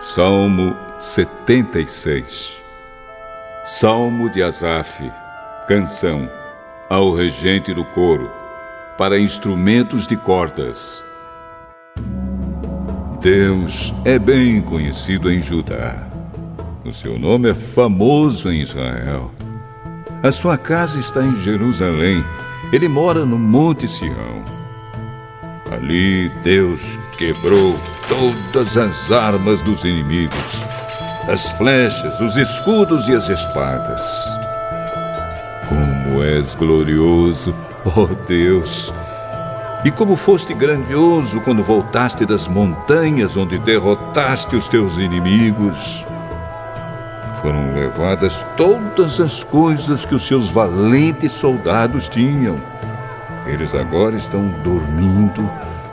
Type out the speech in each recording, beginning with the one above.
Salmo 76 Salmo de Asaf, canção ao regente do coro, para instrumentos de cordas. Deus é bem conhecido em Judá. O seu nome é famoso em Israel. A sua casa está em Jerusalém. Ele mora no Monte Sião. Ali Deus quebrou todas as armas dos inimigos, as flechas, os escudos e as espadas. Como és glorioso, ó oh Deus! E como foste grandioso quando voltaste das montanhas onde derrotaste os teus inimigos. Foram levadas todas as coisas que os seus valentes soldados tinham. Eles agora estão dormindo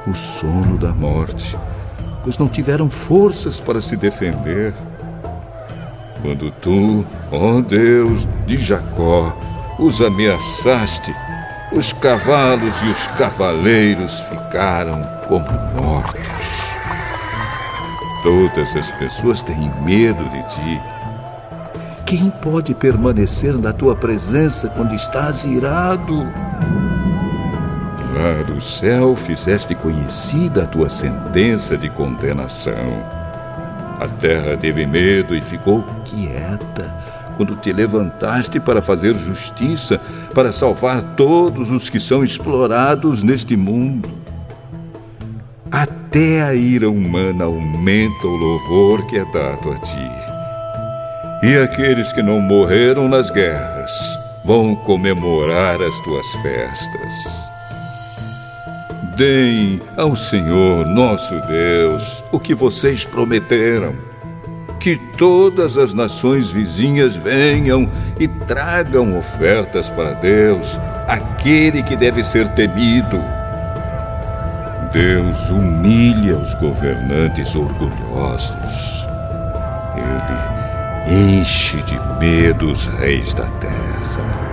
o sono da morte, pois não tiveram forças para se defender. Quando tu, ó Deus de Jacó, os ameaçaste, os cavalos e os cavaleiros ficaram como mortos. Todas as pessoas têm medo de ti. Quem pode permanecer na tua presença quando estás irado? Lá do céu fizeste conhecida a tua sentença de condenação. A terra teve medo e ficou quieta quando te levantaste para fazer justiça, para salvar todos os que são explorados neste mundo. Até a ira humana aumenta o louvor que é dado a ti. E aqueles que não morreram nas guerras vão comemorar as tuas festas. Deem ao Senhor nosso Deus o que vocês prometeram. Que todas as nações vizinhas venham e tragam ofertas para Deus, aquele que deve ser temido. Deus humilha os governantes orgulhosos. Ele enche de medo os reis da terra.